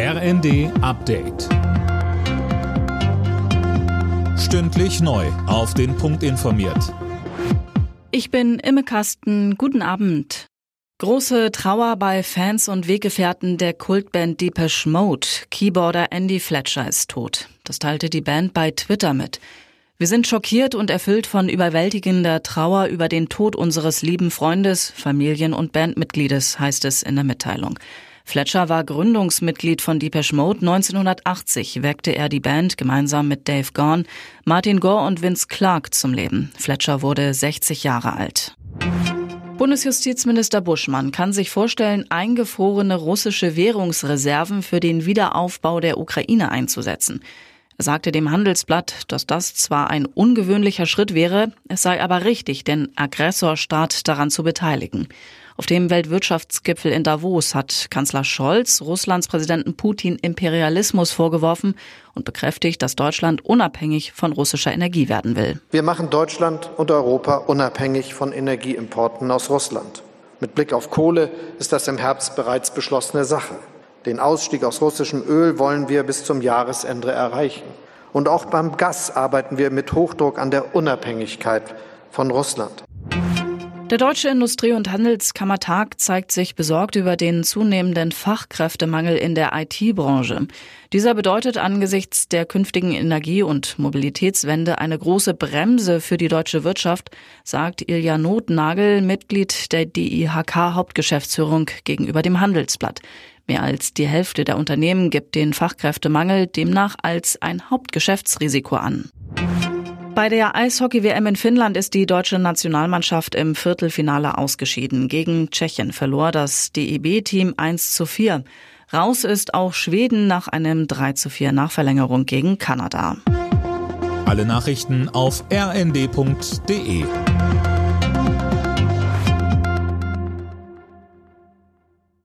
RND Update. Stündlich neu. Auf den Punkt informiert. Ich bin Imme Kasten. Guten Abend. Große Trauer bei Fans und Weggefährten der Kultband Depeche Mode. Keyboarder Andy Fletcher ist tot. Das teilte die Band bei Twitter mit. Wir sind schockiert und erfüllt von überwältigender Trauer über den Tod unseres lieben Freundes, Familien- und Bandmitgliedes, heißt es in der Mitteilung. Fletcher war Gründungsmitglied von Depeche Mode. 1980 weckte er die Band gemeinsam mit Dave Gorn, Martin Gore und Vince Clark zum Leben. Fletcher wurde 60 Jahre alt. Bundesjustizminister Buschmann kann sich vorstellen, eingefrorene russische Währungsreserven für den Wiederaufbau der Ukraine einzusetzen. Er sagte dem Handelsblatt, dass das zwar ein ungewöhnlicher Schritt wäre, es sei aber richtig, den Aggressorstaat daran zu beteiligen. Auf dem Weltwirtschaftsgipfel in Davos hat Kanzler Scholz Russlands Präsidenten Putin Imperialismus vorgeworfen und bekräftigt, dass Deutschland unabhängig von russischer Energie werden will. Wir machen Deutschland und Europa unabhängig von Energieimporten aus Russland. Mit Blick auf Kohle ist das im Herbst bereits beschlossene Sache. Den Ausstieg aus russischem Öl wollen wir bis zum Jahresende erreichen. Und auch beim Gas arbeiten wir mit Hochdruck an der Unabhängigkeit von Russland. Der Deutsche Industrie- und Handelskammertag zeigt sich besorgt über den zunehmenden Fachkräftemangel in der IT-Branche. Dieser bedeutet angesichts der künftigen Energie- und Mobilitätswende eine große Bremse für die deutsche Wirtschaft, sagt Ilja Notnagel, Mitglied der DIHK-Hauptgeschäftsführung gegenüber dem Handelsblatt. Mehr als die Hälfte der Unternehmen gibt den Fachkräftemangel demnach als ein Hauptgeschäftsrisiko an. Bei der Eishockey-WM in Finnland ist die deutsche Nationalmannschaft im Viertelfinale ausgeschieden. Gegen Tschechien verlor das DEB-Team 1 zu 4. Raus ist auch Schweden nach einem 3 zu 4 Nachverlängerung gegen Kanada. Alle Nachrichten auf rnd.de